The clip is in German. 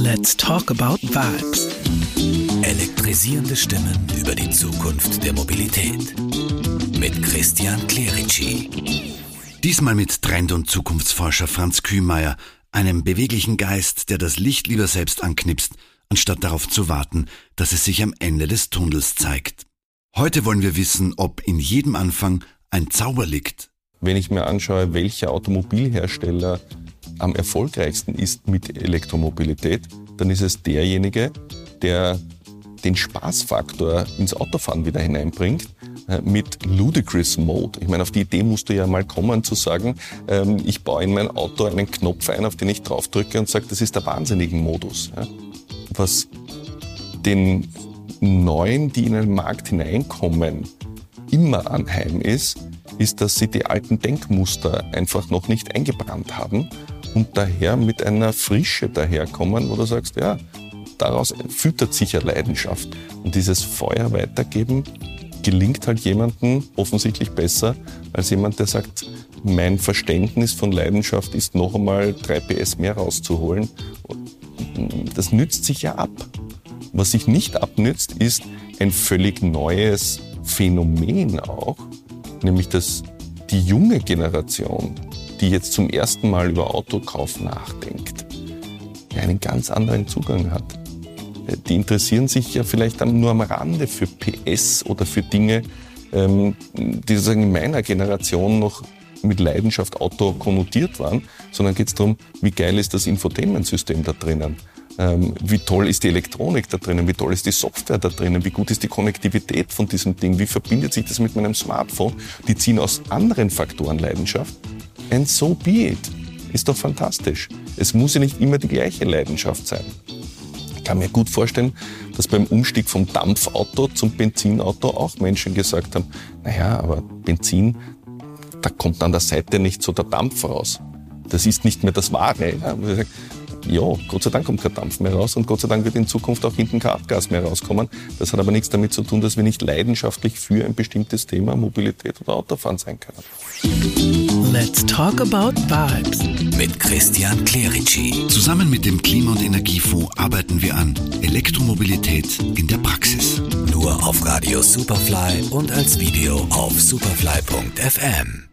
Let's talk about vibes. Elektrisierende Stimmen über die Zukunft der Mobilität. Mit Christian Clerici. Diesmal mit Trend- und Zukunftsforscher Franz Kühmeier, einem beweglichen Geist, der das Licht lieber selbst anknipst, anstatt darauf zu warten, dass es sich am Ende des Tunnels zeigt. Heute wollen wir wissen, ob in jedem Anfang ein Zauber liegt. Wenn ich mir anschaue, welcher Automobilhersteller am erfolgreichsten ist mit Elektromobilität, dann ist es derjenige, der den Spaßfaktor ins Autofahren wieder hineinbringt äh, mit Ludicrous Mode. Ich meine, auf die Idee musst du ja mal kommen zu sagen, ähm, ich baue in mein Auto einen Knopf ein, auf den ich draufdrücke und sage, das ist der wahnsinnigen Modus. Was den Neuen, die in den Markt hineinkommen, immer anheim ist, ist, dass sie die alten Denkmuster einfach noch nicht eingebrannt haben und daher mit einer Frische daherkommen, wo du sagst, ja, daraus füttert sich ja Leidenschaft. Und dieses Feuer weitergeben gelingt halt jemandem offensichtlich besser als jemand, der sagt, mein Verständnis von Leidenschaft ist noch einmal 3 PS mehr rauszuholen. Das nützt sich ja ab. Was sich nicht abnützt, ist ein völlig neues Phänomen auch, nämlich dass die junge Generation, die jetzt zum ersten Mal über Autokauf nachdenkt, einen ganz anderen Zugang hat. Die interessieren sich ja vielleicht nur am Rande für PS oder für Dinge, ähm, die sozusagen in meiner Generation noch mit Leidenschaft Auto konnotiert waren, sondern geht es darum, wie geil ist das Infotainment-System da drinnen? Ähm, wie toll ist die Elektronik da drinnen, wie toll ist die Software da drinnen, wie gut ist die Konnektivität von diesem Ding, wie verbindet sich das mit meinem Smartphone. Die ziehen aus anderen Faktoren Leidenschaft. And so be it. Ist doch fantastisch. Es muss ja nicht immer die gleiche Leidenschaft sein. Ich kann mir gut vorstellen, dass beim Umstieg vom Dampfauto zum Benzinauto auch Menschen gesagt haben, naja, aber Benzin, da kommt an der Seite nicht so der Dampf raus. Das ist nicht mehr das Wahre. Ja, ja, Gott sei Dank kommt kein Dampf mehr raus und Gott sei Dank wird in Zukunft auch hinten kein Abgas mehr rauskommen. Das hat aber nichts damit zu tun, dass wir nicht leidenschaftlich für ein bestimmtes Thema Mobilität oder Autofahren sein können. Let's talk about vibes. Mit Christian Clerici. Zusammen mit dem Klima- und Energiefonds arbeiten wir an Elektromobilität in der Praxis. Nur auf Radio Superfly und als Video auf superfly.fm.